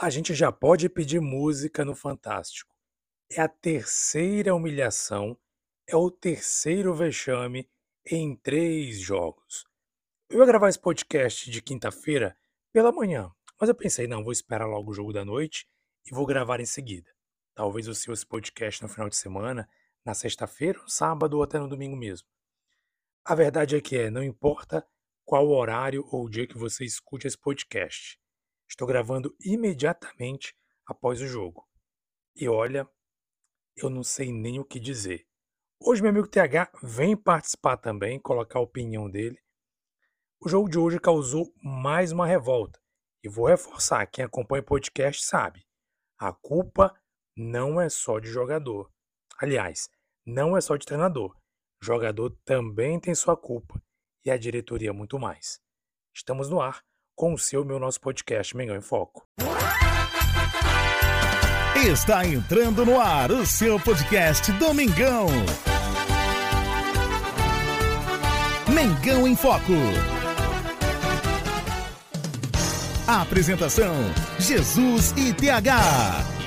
A gente já pode pedir música no Fantástico. É a terceira humilhação, é o terceiro vexame em três jogos. Eu ia gravar esse podcast de quinta-feira pela manhã, mas eu pensei, não, vou esperar logo o jogo da noite e vou gravar em seguida. Talvez eu siga esse podcast no final de semana, na sexta-feira, no sábado ou até no domingo mesmo. A verdade é que é, não importa qual horário ou dia que você escute esse podcast. Estou gravando imediatamente após o jogo. E olha, eu não sei nem o que dizer. Hoje meu amigo TH vem participar também, colocar a opinião dele. O jogo de hoje causou mais uma revolta. E vou reforçar, quem acompanha o podcast sabe. A culpa não é só de jogador. Aliás, não é só de treinador. jogador também tem sua culpa. E a diretoria muito mais. Estamos no ar com o seu meu nosso podcast Mengão em Foco. Está entrando no ar o seu podcast Domingão. Mengão em Foco. Apresentação: Jesus e TH.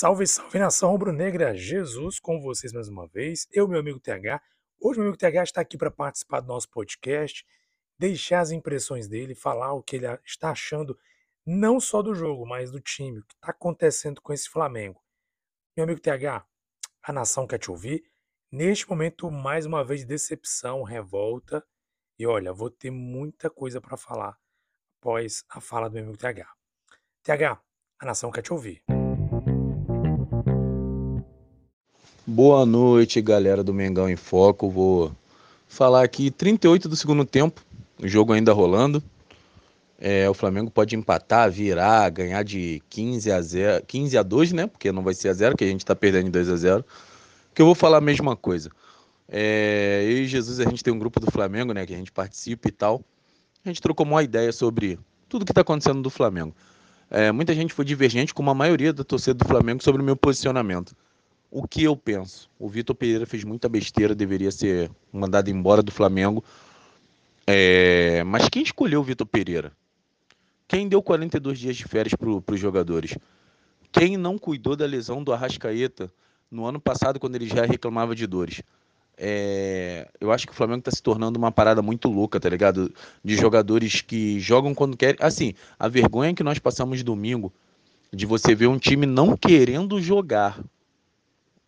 Salve, salve nação rubro-negra, Jesus com vocês mais uma vez. Eu, meu amigo TH. Hoje, meu amigo TH está aqui para participar do nosso podcast, deixar as impressões dele, falar o que ele está achando, não só do jogo, mas do time, o que está acontecendo com esse Flamengo. Meu amigo TH, a nação quer te ouvir. Neste momento, mais uma vez, decepção, revolta. E olha, vou ter muita coisa para falar após a fala do meu amigo TH. TH, a nação quer te ouvir. Boa noite, galera do Mengão em Foco. Vou falar aqui 38 do segundo tempo, o jogo ainda rolando. É, o Flamengo pode empatar, virar, ganhar de 15 a 0, 15 a 2, né? Porque não vai ser a 0, que a gente tá perdendo de 2 a 0. Que eu vou falar a mesma coisa. É, eu e Jesus, a gente tem um grupo do Flamengo, né, que a gente participa e tal. A gente trocou uma ideia sobre tudo que tá acontecendo do Flamengo. É, muita gente foi divergente com a maioria da torcida do Flamengo sobre o meu posicionamento o que eu penso. O Vitor Pereira fez muita besteira, deveria ser mandado embora do Flamengo. É... Mas quem escolheu o Vitor Pereira? Quem deu 42 dias de férias para os jogadores? Quem não cuidou da lesão do Arrascaeta no ano passado, quando ele já reclamava de dores? É... eu acho que o Flamengo está se tornando uma parada muito louca, tá ligado? De jogadores que jogam quando querem. Assim, a vergonha que nós passamos domingo de você ver um time não querendo jogar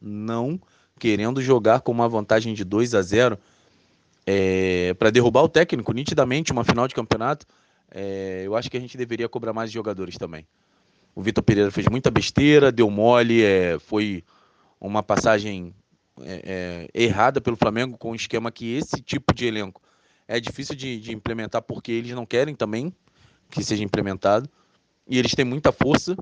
não querendo jogar com uma vantagem de 2 a 0 é, para derrubar o técnico, nitidamente, uma final de campeonato, é, eu acho que a gente deveria cobrar mais jogadores também. O Vitor Pereira fez muita besteira, deu mole, é, foi uma passagem é, é, errada pelo Flamengo com um esquema que esse tipo de elenco é difícil de, de implementar porque eles não querem também que seja implementado e eles têm muita força.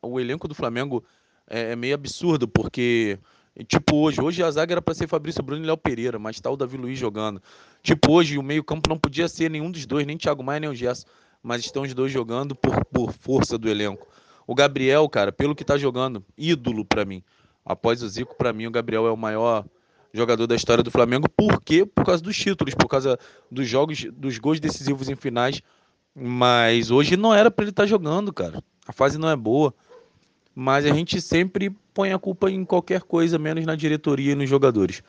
O elenco do Flamengo é, é meio absurdo, porque Tipo hoje, hoje a zaga era para ser Fabrício Bruno e Léo Pereira, mas tá o Davi Luiz jogando. Tipo hoje, o meio-campo não podia ser nenhum dos dois, nem Thiago Maia nem o Gerson, mas estão os dois jogando por, por força do elenco. O Gabriel, cara, pelo que tá jogando, ídolo para mim. Após o Zico, para mim o Gabriel é o maior jogador da história do Flamengo. Por quê? Por causa dos títulos, por causa dos jogos, dos gols decisivos em finais. Mas hoje não era para ele estar tá jogando, cara. A fase não é boa mas a gente sempre põe a culpa em qualquer coisa, menos na diretoria e nos jogadores.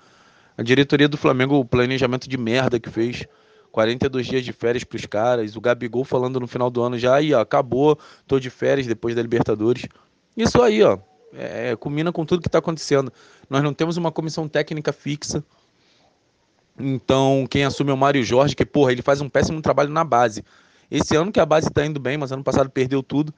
A diretoria do Flamengo, o planejamento de merda que fez, 42 dias de férias para os caras, o Gabigol falando no final do ano já, aí, ó, acabou, tô de férias depois da Libertadores. Isso aí, ó, é, combina com tudo que está acontecendo. Nós não temos uma comissão técnica fixa. Então, quem assume é o Mário Jorge, que, porra, ele faz um péssimo trabalho na base. Esse ano que a base está indo bem, mas ano passado perdeu tudo.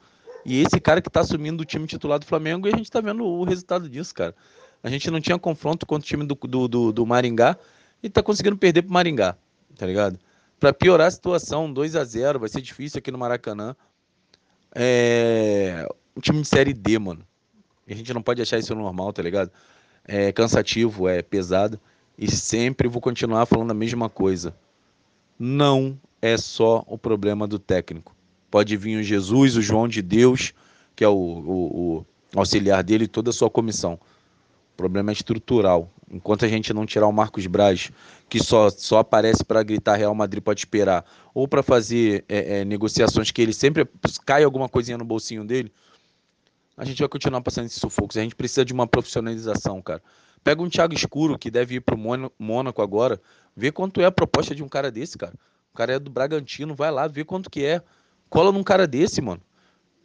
E esse cara que está assumindo o time titular do Flamengo, e a gente está vendo o resultado disso, cara. A gente não tinha confronto contra o time do, do, do, do Maringá e está conseguindo perder pro Maringá, tá ligado? Para piorar a situação, 2 a 0 vai ser difícil aqui no Maracanã. É um time de série D, mano. E a gente não pode achar isso normal, tá ligado? É cansativo, é pesado. E sempre vou continuar falando a mesma coisa. Não é só o problema do técnico. Pode vir o Jesus, o João de Deus, que é o, o, o auxiliar dele e toda a sua comissão. O problema é estrutural. Enquanto a gente não tirar o Marcos Braz, que só, só aparece para gritar Real Madrid pode esperar, ou para fazer é, é, negociações que ele sempre cai alguma coisinha no bolsinho dele, a gente vai continuar passando esses sufocos. A gente precisa de uma profissionalização, cara. Pega um Thiago Escuro, que deve ir pro Mônaco agora, vê quanto é a proposta de um cara desse, cara. O cara é do Bragantino, vai lá, vê quanto que é. Cola num cara desse, mano.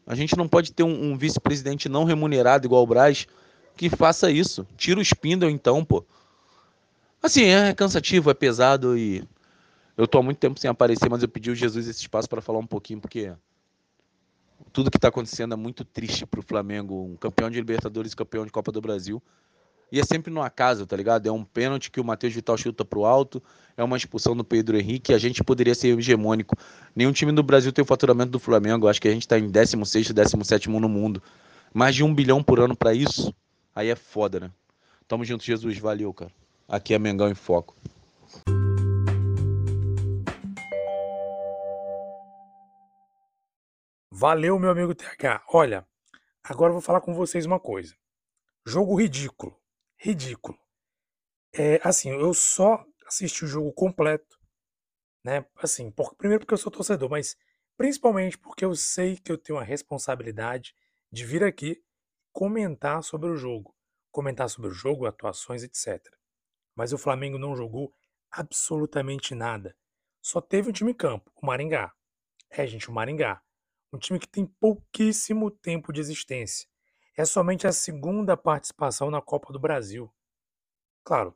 A gente não pode ter um, um vice-presidente não remunerado igual o Braz que faça isso. Tira o Spindle então, pô. Assim, é cansativo, é pesado e eu tô há muito tempo sem aparecer, mas eu pedi ao Jesus esse espaço para falar um pouquinho, porque tudo que tá acontecendo é muito triste pro Flamengo, um campeão de Libertadores, campeão de Copa do Brasil. E é sempre no acaso, tá ligado? É um pênalti que o Matheus Vital chuta pro alto, é uma expulsão do Pedro Henrique, a gente poderia ser hegemônico. Nenhum time do Brasil tem o faturamento do Flamengo, acho que a gente tá em 16 17 no mundo. Mais de um bilhão por ano para isso. Aí é foda, né? Tamo junto, Jesus. Valeu, cara. Aqui é Mengão em Foco. Valeu, meu amigo TH. Olha, agora eu vou falar com vocês uma coisa. Jogo ridículo. Ridículo. É, assim, eu só assisti o jogo completo, né? Assim, por, primeiro porque eu sou torcedor, mas principalmente porque eu sei que eu tenho a responsabilidade de vir aqui comentar sobre o jogo, comentar sobre o jogo, atuações, etc. Mas o Flamengo não jogou absolutamente nada. Só teve um time em campo, o Maringá. É, gente, o Maringá. Um time que tem pouquíssimo tempo de existência. É somente a segunda participação na Copa do Brasil. Claro,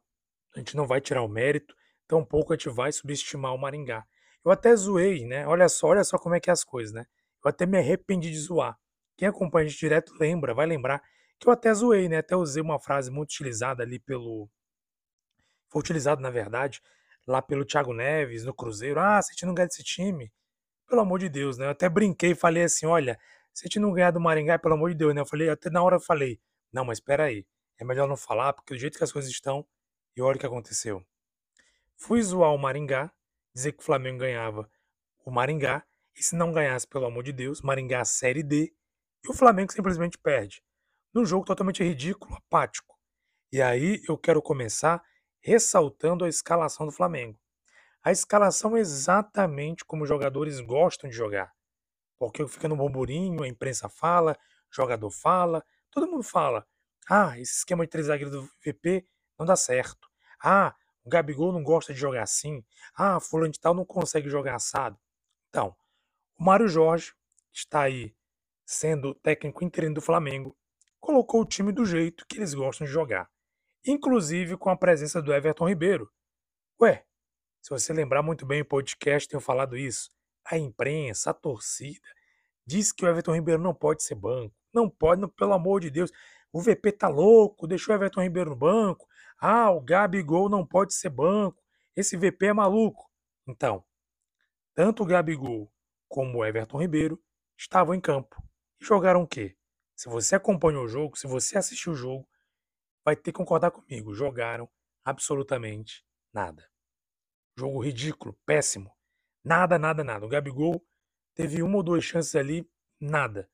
a gente não vai tirar o mérito, tampouco a gente vai subestimar o Maringá. Eu até zoei, né? Olha só, olha só como é que é as coisas, né? Eu até me arrependi de zoar. Quem acompanha a gente direto lembra, vai lembrar que eu até zoei, né? Até usei uma frase muito utilizada ali pelo. Foi utilizado, na verdade, lá pelo Thiago Neves, no Cruzeiro. Ah, se a gente não ganhar desse time, pelo amor de Deus, né? Eu até brinquei e falei assim: olha, se a gente não ganhar do Maringá, pelo amor de Deus, né? Eu falei, até na hora eu falei, não, mas espera aí, é melhor não falar, porque do jeito que as coisas estão, e olha o que aconteceu. Fui zoar o Maringá, dizer que o Flamengo ganhava o Maringá, e se não ganhasse, pelo amor de Deus, Maringá Série D, e o Flamengo simplesmente perde. Num jogo totalmente ridículo, apático. E aí eu quero começar ressaltando a escalação do Flamengo. A escalação é exatamente como os jogadores gostam de jogar. Porque fica no burburinho, a imprensa fala, jogador fala, todo mundo fala. Ah, esse esquema de três zagueiros do VP não dá certo. Ah, o Gabigol não gosta de jogar assim. Ah, fulano de tal não consegue jogar assado. Então, o Mário Jorge está aí sendo técnico interino do Flamengo, colocou o time do jeito que eles gostam de jogar, inclusive com a presença do Everton Ribeiro. Ué, se você lembrar muito bem o podcast, tenho falado isso. A imprensa, a torcida, diz que o Everton Ribeiro não pode ser banco. Não pode, não, pelo amor de Deus. O VP tá louco, deixou o Everton Ribeiro no banco. Ah, o Gabigol não pode ser banco. Esse VP é maluco. Então, tanto o Gabigol como o Everton Ribeiro estavam em campo. E jogaram o quê? Se você acompanhou o jogo, se você assistiu o jogo, vai ter que concordar comigo. Jogaram absolutamente nada. Jogo ridículo, péssimo. Nada, nada, nada. O Gabigol teve uma ou duas chances ali, nada.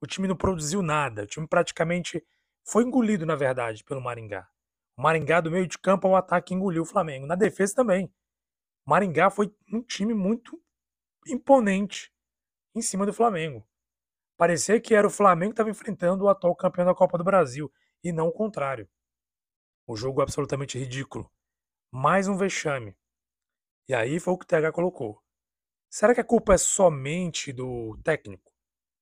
O time não produziu nada. O time praticamente foi engolido, na verdade, pelo Maringá. O Maringá, do meio de campo ao ataque, engoliu o Flamengo. Na defesa também. O Maringá foi um time muito imponente em cima do Flamengo. Parecia que era o Flamengo que estava enfrentando o atual campeão da Copa do Brasil e não o contrário. O jogo absolutamente ridículo. Mais um vexame. E aí foi o que o TH colocou. Será que a culpa é somente do técnico?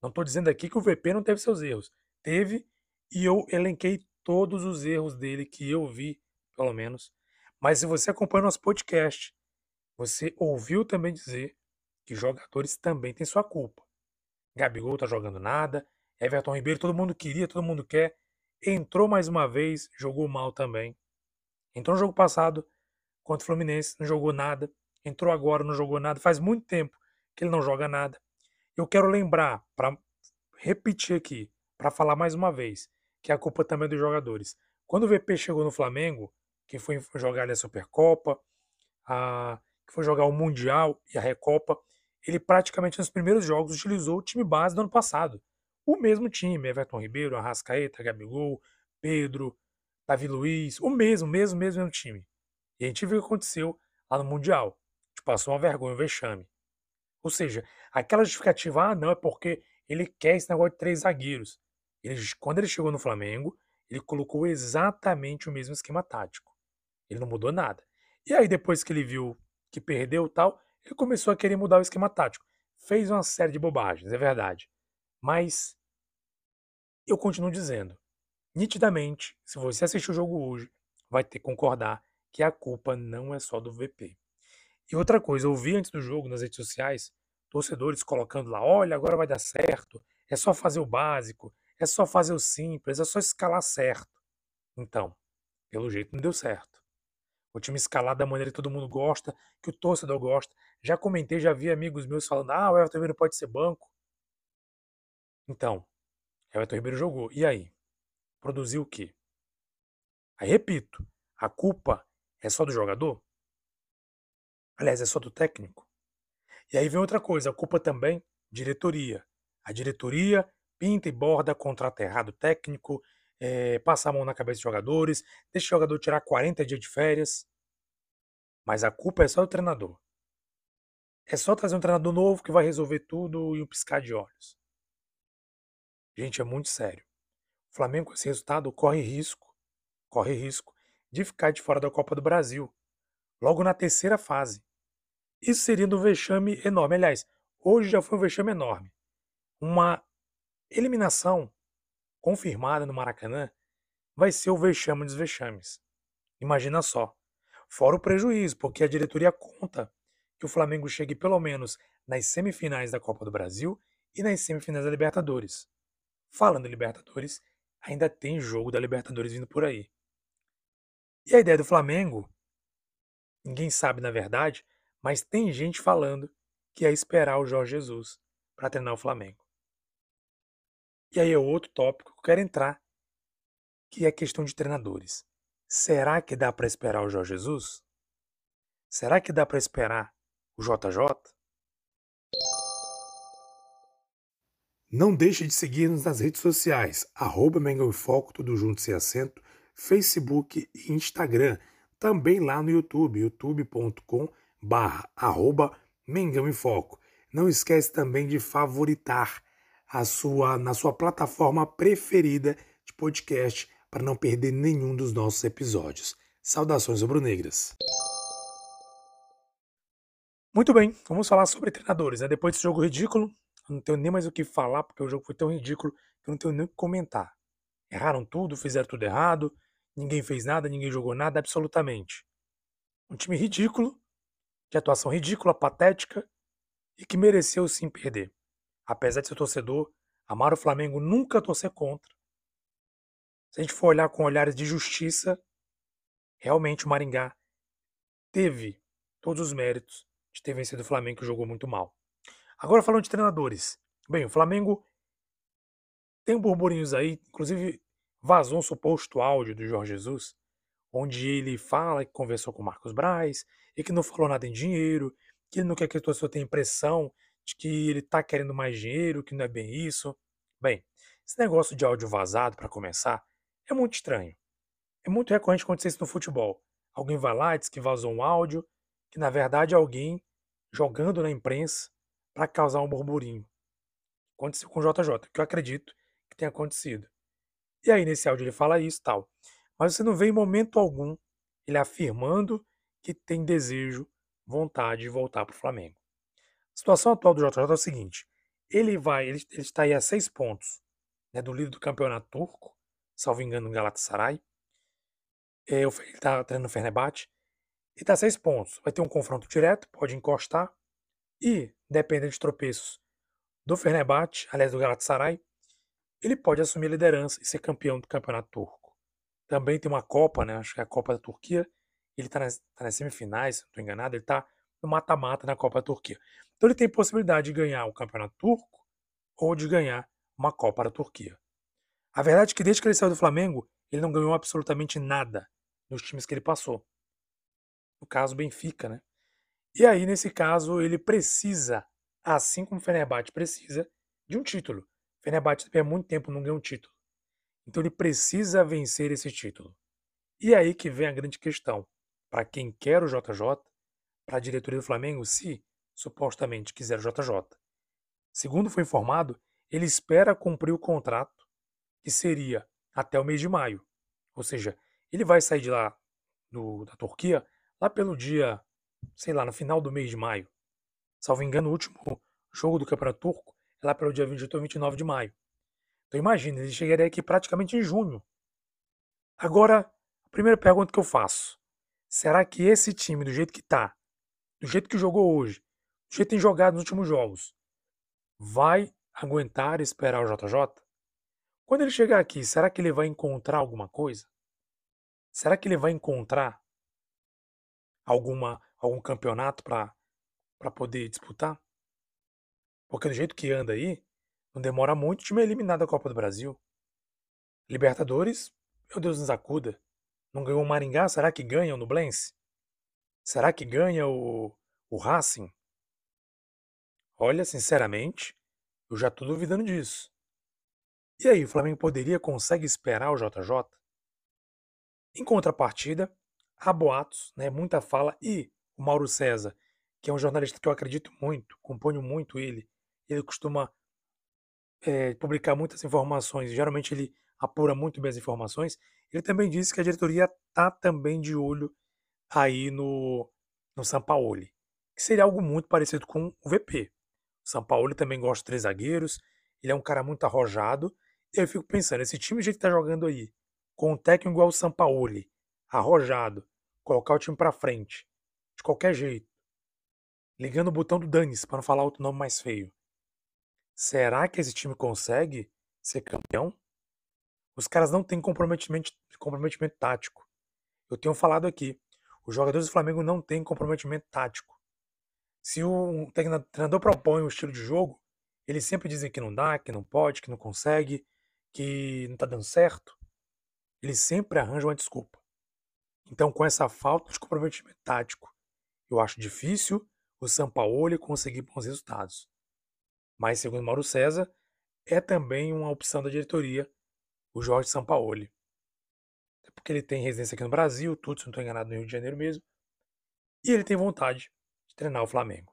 Não estou dizendo aqui que o VP não teve seus erros. Teve, e eu elenquei todos os erros dele que eu vi, pelo menos. Mas se você acompanha nosso podcast, você ouviu também dizer que jogadores também têm sua culpa. Gabigol tá jogando nada. Everton Ribeiro, todo mundo queria, todo mundo quer. Entrou mais uma vez, jogou mal também. Entrou no jogo passado contra o Fluminense, não jogou nada. Entrou agora, não jogou nada. Faz muito tempo que ele não joga nada. Eu quero lembrar, para repetir aqui, para falar mais uma vez, que a culpa também é dos jogadores. Quando o VP chegou no Flamengo, que foi jogar a Supercopa, a, que foi jogar o Mundial e a Recopa, ele praticamente nos primeiros jogos utilizou o time base do ano passado. O mesmo time, Everton Ribeiro, Arrascaeta, Gabigol, Pedro, Davi Luiz, o mesmo, mesmo, mesmo, mesmo time. E a gente viu o que aconteceu lá no Mundial. A gente passou uma vergonha, um vexame. Ou seja, aquela justificativa, ah, não, é porque ele quer esse negócio de três zagueiros. Ele, quando ele chegou no Flamengo, ele colocou exatamente o mesmo esquema tático. Ele não mudou nada. E aí, depois que ele viu que perdeu tal, ele começou a querer mudar o esquema tático. Fez uma série de bobagens, é verdade. Mas eu continuo dizendo, nitidamente, se você assistir o jogo hoje, vai ter que concordar que a culpa não é só do VP. E outra coisa, eu vi antes do jogo nas redes sociais torcedores colocando lá: olha, agora vai dar certo, é só fazer o básico, é só fazer o simples, é só escalar certo. Então, pelo jeito não deu certo. O time escalar da maneira que todo mundo gosta, que o torcedor gosta. Já comentei, já vi amigos meus falando: ah, o Everton Ribeiro pode ser banco. Então, Everton Ribeiro jogou. E aí? Produziu o quê? Aí repito, a culpa é só do jogador? Aliás, é só do técnico? E aí vem outra coisa, a culpa também, diretoria. A diretoria pinta e borda, contrata errado técnico, é, passa a mão na cabeça dos jogadores, deixa o jogador tirar 40 dias de férias. Mas a culpa é só do treinador. É só trazer um treinador novo que vai resolver tudo e um piscar de olhos. Gente, é muito sério. O Flamengo com esse resultado corre risco, corre risco de ficar de fora da Copa do Brasil, logo na terceira fase. Isso seria um vexame enorme. Aliás, hoje já foi um vexame enorme. Uma eliminação confirmada no Maracanã vai ser o vexame dos vexames. Imagina só. Fora o prejuízo, porque a diretoria conta que o Flamengo chegue pelo menos nas semifinais da Copa do Brasil e nas semifinais da Libertadores. Falando em Libertadores, ainda tem jogo da Libertadores vindo por aí. E a ideia do Flamengo, ninguém sabe na verdade, mas tem gente falando que é esperar o Jorge Jesus para treinar o Flamengo. E aí é outro tópico que eu quero entrar, que é a questão de treinadores. Será que dá para esperar o Jorge Jesus? Será que dá para esperar o JJ? Não deixe de seguir-nos nas redes sociais, arroba Mengão em Foco, tudo junto sem acento, Facebook e Instagram. Também lá no YouTube, youtube.com.br barra arroba Mengão em Foco. Não esquece também de favoritar a sua na sua plataforma preferida de podcast para não perder nenhum dos nossos episódios. Saudações rubro-negras. Muito bem, vamos falar sobre treinadores. Né? Depois desse jogo ridículo, eu não tenho nem mais o que falar, porque o jogo foi tão ridículo que eu não tenho nem o que comentar. Erraram tudo, fizeram tudo errado, ninguém fez nada, ninguém jogou nada, absolutamente. Um time ridículo, de atuação ridícula, patética e que mereceu sim perder. Apesar de ser torcedor, amar o Flamengo nunca torcer contra. Se a gente for olhar com olhares de justiça, realmente o Maringá teve todos os méritos de ter vencido o Flamengo que jogou muito mal. Agora falando de treinadores. Bem, o Flamengo tem burburinhos aí, inclusive vazou um suposto áudio do Jorge Jesus, onde ele fala que conversou com Marcos Braz, e que não falou nada em dinheiro, que ele não quer que a pessoa tenha impressão de que ele está querendo mais dinheiro, que não é bem isso. Bem, esse negócio de áudio vazado, para começar, é muito estranho. É muito recorrente acontecer isso no futebol. Alguém vai lá e diz que vazou um áudio, que na verdade é alguém jogando na imprensa para causar um burburinho. Aconteceu com o JJ, que eu acredito que tenha acontecido. E aí nesse áudio ele fala isso tal. Mas você não vê em momento algum ele afirmando que tem desejo, vontade de voltar para o Flamengo. A situação atual do JJ é o seguinte: ele vai, ele, ele está aí a seis pontos né, do líder do campeonato turco, salvo engano, no Galatasaray. É, ele está treinando o Fenerbahçe. Ele está a seis pontos. Vai ter um confronto direto, pode encostar. E, dependendo de tropeços do Fenerbahçe, aliás do Galatasaray, ele pode assumir a liderança e ser campeão do campeonato turco. Também tem uma Copa, né, acho que é a Copa da Turquia, ele está nas, tá nas, semifinais, se não estou enganado, ele está no mata-mata na Copa da Turquia. Então ele tem possibilidade de ganhar o Campeonato Turco ou de ganhar uma Copa da Turquia. A verdade é que desde que ele saiu do Flamengo, ele não ganhou absolutamente nada nos times que ele passou. No caso, Benfica, né? E aí, nesse caso, ele precisa, assim como o Fenerbahçe precisa, de um título. Fenerbahçe também há muito tempo não ganhou um título. Então ele precisa vencer esse título. E aí que vem a grande questão. Para quem quer o JJ, para a diretoria do Flamengo, se supostamente quiser o JJ. Segundo foi informado, ele espera cumprir o contrato, que seria até o mês de maio. Ou seja, ele vai sair de lá, do, da Turquia, lá pelo dia, sei lá, no final do mês de maio. Salvo engano, o último jogo do Campeonato Turco lá pelo dia 28 ou 29 de maio. Então imagina, ele chegaria aqui praticamente em junho. Agora, a primeira pergunta que eu faço: será que esse time, do jeito que tá, do jeito que jogou hoje, do jeito que tem jogado nos últimos jogos, vai aguentar esperar o JJ? Quando ele chegar aqui, será que ele vai encontrar alguma coisa? Será que ele vai encontrar alguma algum campeonato para para poder disputar? Porque do jeito que anda aí, não demora muito o time é eliminado da Copa do Brasil. Libertadores, meu Deus nos acuda. Não ganhou o Maringá, será que ganha o Nublense? Será que ganha o, o Racing? Olha, sinceramente, eu já estou duvidando disso. E aí, o Flamengo poderia consegue esperar o JJ? Em contrapartida, há boatos, né, muita fala, e o Mauro César, que é um jornalista que eu acredito muito, componho muito ele, ele costuma é, publicar muitas informações, geralmente ele apura muito bem as informações, ele também disse que a diretoria está também de olho aí no, no Sampaoli, que seria algo muito parecido com o VP. O Sampaoli também gosta de três zagueiros, ele é um cara muito arrojado, e eu fico pensando, esse time que está jogando aí, com um técnico igual o Sampaoli, arrojado, colocar o time para frente, de qualquer jeito, ligando o botão do Danis, para não falar outro nome mais feio. Será que esse time consegue ser campeão? Os caras não têm comprometimento, comprometimento tático. Eu tenho falado aqui, os jogadores do Flamengo não têm comprometimento tático. Se o treinador propõe um estilo de jogo, eles sempre dizem que não dá, que não pode, que não consegue, que não está dando certo. Eles sempre arranjam uma desculpa. Então, com essa falta de comprometimento tático, eu acho difícil o Sampaoli conseguir bons resultados mas segundo Mauro César, é também uma opção da diretoria, o Jorge Sampaoli. É porque ele tem residência aqui no Brasil, tudo, se não estou enganado, no Rio de Janeiro mesmo, e ele tem vontade de treinar o Flamengo.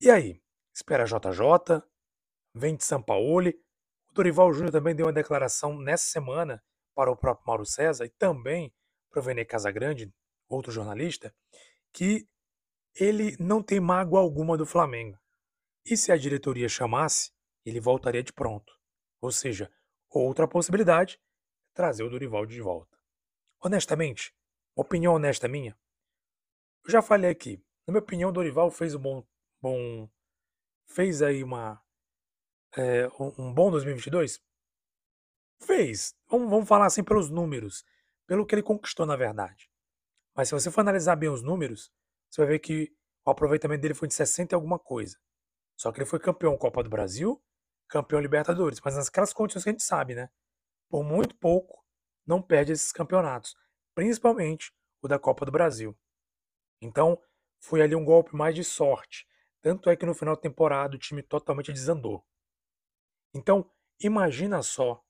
E aí? Espera JJ, vem de Sampaoli. O Dorival Júnior também deu uma declaração nessa semana para o próprio Mauro César e também para o Vene Casagrande, outro jornalista, que ele não tem mágoa alguma do Flamengo. E se a diretoria chamasse, ele voltaria de pronto. Ou seja, outra possibilidade é trazer o Dorival de volta. Honestamente, opinião honesta minha, eu já falei aqui. Na minha opinião, o Dorival fez um bom, bom fez aí uma é, um bom 2022. Fez. Vamos, vamos falar assim pelos números, pelo que ele conquistou na verdade. Mas se você for analisar bem os números, você vai ver que o aproveitamento dele foi de 60 e alguma coisa. Só que ele foi campeão Copa do Brasil, campeão Libertadores, mas nas condições que a gente sabe, né? Por muito pouco, não perde esses campeonatos, principalmente o da Copa do Brasil. Então, foi ali um golpe mais de sorte. Tanto é que no final da temporada o time totalmente desandou. Então, imagina só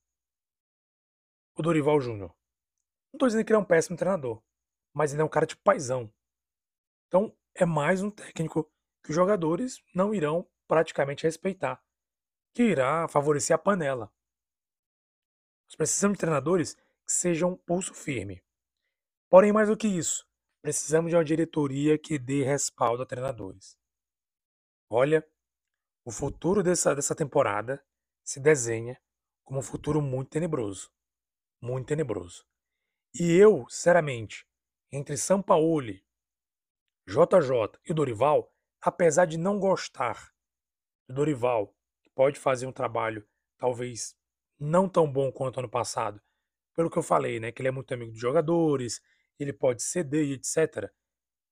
o Dorival Júnior. Não estou dizendo que ele é um péssimo treinador, mas ele é um cara de paisão. Então, é mais um técnico que os jogadores não irão praticamente respeitar, que irá favorecer a panela. Nós precisamos de treinadores que sejam pulso firme. Porém, mais do que isso, precisamos de uma diretoria que dê respaldo a treinadores. Olha, o futuro dessa, dessa temporada se desenha como um futuro muito tenebroso. Muito tenebroso. E eu, sinceramente, entre São Paulo, JJ e Dorival, apesar de não gostar do Dorival, que pode fazer um trabalho talvez não tão bom quanto ano passado, pelo que eu falei, né, que ele é muito amigo dos jogadores, ele pode ceder e etc.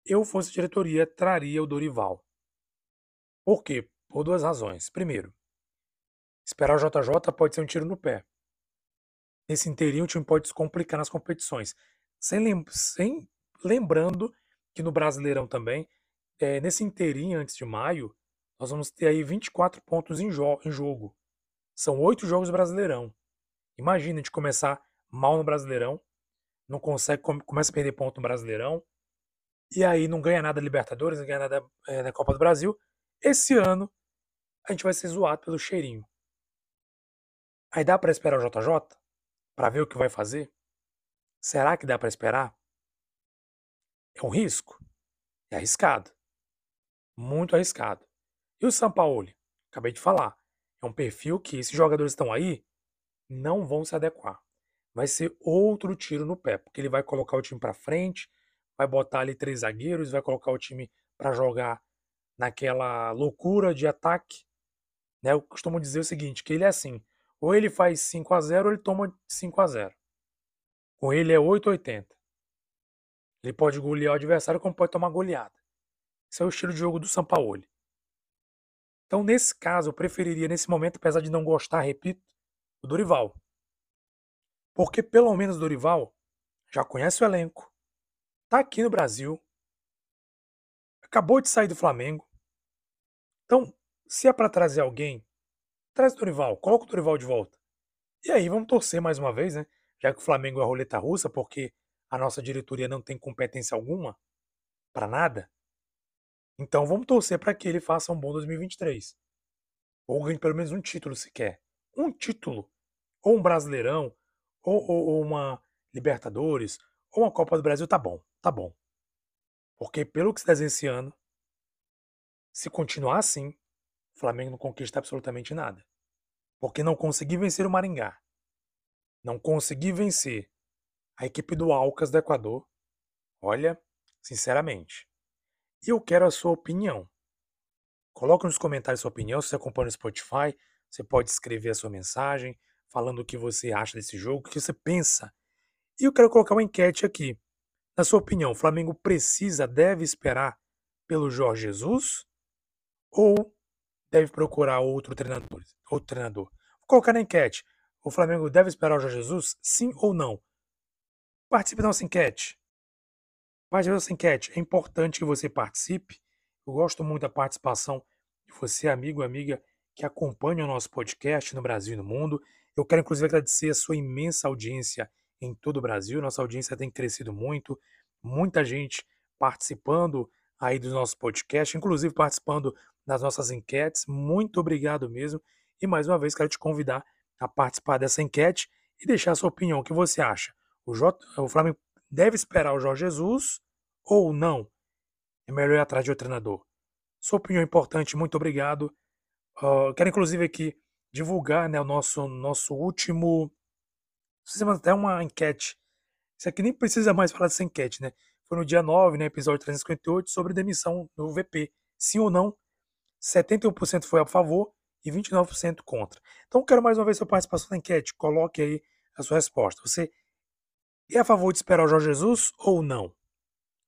Eu fosse diretoria, traria o Dorival. Por quê? Por duas razões. Primeiro, esperar o JJ pode ser um tiro no pé. Nesse inteirinho o time pode se complicar nas competições. Sem, lem sem lembrando que no Brasileirão também, é, nesse inteirinho antes de maio, nós vamos ter aí 24 pontos em, jo em jogo. São oito jogos Brasileirão. Imagina de começar mal no Brasileirão, não consegue, começa a perder ponto no Brasileirão, e aí não ganha nada Libertadores, não ganha nada é, na Copa do Brasil. Esse ano a gente vai ser zoado pelo cheirinho. Aí dá para esperar o JJ para ver o que vai fazer? Será que dá para esperar? É um risco. É arriscado. Muito arriscado. E o Sampaoli? Acabei de falar. É um perfil que esses jogadores estão aí não vão se adequar. Vai ser outro tiro no pé, porque ele vai colocar o time para frente, vai botar ali três zagueiros, vai colocar o time para jogar naquela loucura de ataque. Né? Eu costumo dizer o seguinte, que ele é assim, ou ele faz 5 a 0 ou ele toma 5 a 0 Com ele é 880. Ele pode golear o adversário como pode tomar goleada. Esse é o estilo de jogo do Sampaoli. Então, nesse caso, eu preferiria, nesse momento, apesar de não gostar, repito, o Dorival. Porque pelo menos o Dorival já conhece o elenco, tá aqui no Brasil, acabou de sair do Flamengo. Então, se é para trazer alguém, traz o Dorival, coloca o Dorival de volta. E aí vamos torcer mais uma vez, né? Já que o Flamengo é roleta russa, porque a nossa diretoria não tem competência alguma para nada. Então vamos torcer para que ele faça um bom 2023. Ou ganhe pelo menos um título sequer. Um título. Ou um Brasileirão, ou, ou, ou uma Libertadores, ou uma Copa do Brasil, tá bom, tá bom. Porque pelo que se desenha esse ano, se continuar assim, o Flamengo não conquista absolutamente nada. Porque não consegui vencer o Maringá. Não consegui vencer a equipe do Alcas do Equador, olha, sinceramente. Eu quero a sua opinião. Coloque nos comentários sua opinião. Se você acompanha no Spotify, você pode escrever a sua mensagem falando o que você acha desse jogo, o que você pensa. E eu quero colocar uma enquete aqui. Na sua opinião, o Flamengo precisa, deve esperar pelo Jorge Jesus ou deve procurar outro treinador? Outro treinador. Vou colocar na enquete. O Flamengo deve esperar o Jorge Jesus? Sim ou não? Participe da nossa enquete. Da nossa enquete. É importante que você participe. Eu gosto muito da participação de você, amigo amiga, que acompanha o nosso podcast no Brasil e no mundo. Eu quero, inclusive, agradecer a sua imensa audiência em todo o Brasil. Nossa audiência tem crescido muito. Muita gente participando aí dos nossos podcasts, inclusive participando das nossas enquetes. Muito obrigado mesmo. E mais uma vez quero te convidar a participar dessa enquete e deixar a sua opinião. O que você acha? O, J, o Flamengo deve esperar o Jorge Jesus ou não? É melhor ir atrás de outro treinador. Sua opinião é importante, muito obrigado. Uh, quero inclusive aqui divulgar né, o nosso, nosso último. Fizemos até uma enquete. Isso aqui nem precisa mais falar dessa enquete, né? Foi no dia 9, né, episódio 358, sobre demissão do VP. Sim ou não? 71% foi a favor e 29% contra. Então, quero mais uma vez sua participação na enquete. Coloque aí a sua resposta. Você é a favor de esperar o Jorge Jesus ou não?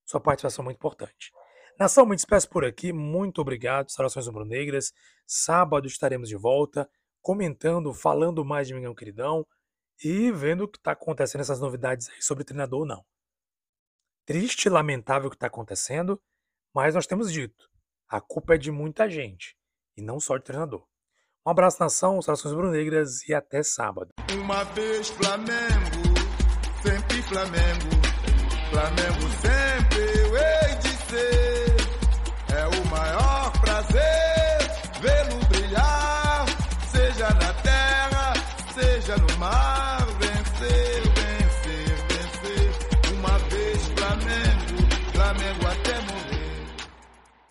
Sua participação é muito importante. Nação, me despeço por aqui. Muito obrigado. Saudações rubro-negras. Sábado estaremos de volta, comentando, falando mais de Mingão Queridão e vendo o que está acontecendo, essas novidades aí sobre treinador ou não. Triste lamentável o que está acontecendo, mas nós temos dito: a culpa é de muita gente e não só de treinador. Um abraço, nação, saudações rubro-negras e até sábado. Uma vez Flamengo sempre Flamengo. Flamengo sempre